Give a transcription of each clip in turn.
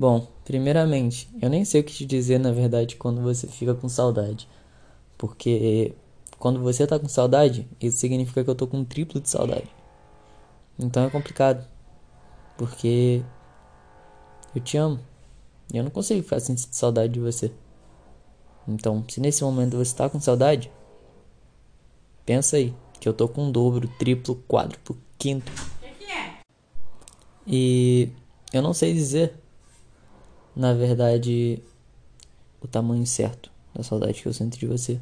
Bom, primeiramente, eu nem sei o que te dizer na verdade quando você fica com saudade. Porque quando você tá com saudade, isso significa que eu tô com um triplo de saudade. Então é complicado. Porque eu te amo. E eu não consigo ficar sem saudade de você. Então, se nesse momento você tá com saudade, pensa aí que eu tô com um dobro, triplo, quádruplo, quinto. E eu não sei dizer, na verdade, o tamanho certo da saudade que eu sinto de você.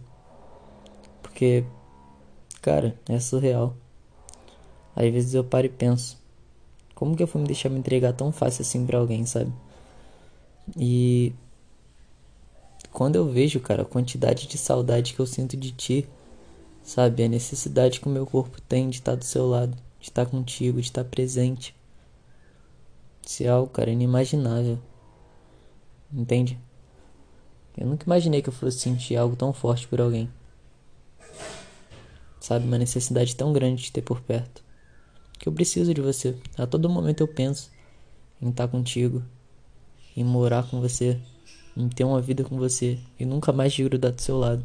Porque, cara, é surreal. Às vezes eu paro e penso, como que eu fui me deixar me entregar tão fácil assim pra alguém, sabe? E quando eu vejo, cara, a quantidade de saudade que eu sinto de ti, sabe? A necessidade que o meu corpo tem de estar do seu lado, de estar contigo, de estar presente. Isso é algo, cara, inimaginável. Entende? Eu nunca imaginei que eu fosse sentir algo tão forte por alguém. Sabe? Uma necessidade tão grande de ter por perto. Que eu preciso de você. A todo momento eu penso em estar contigo, em morar com você, em ter uma vida com você e nunca mais grudar do seu lado.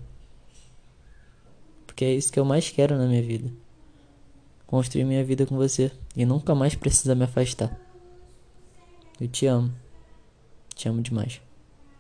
Porque é isso que eu mais quero na minha vida. Construir minha vida com você e nunca mais precisar me afastar. Eu te amo. Te amo demais.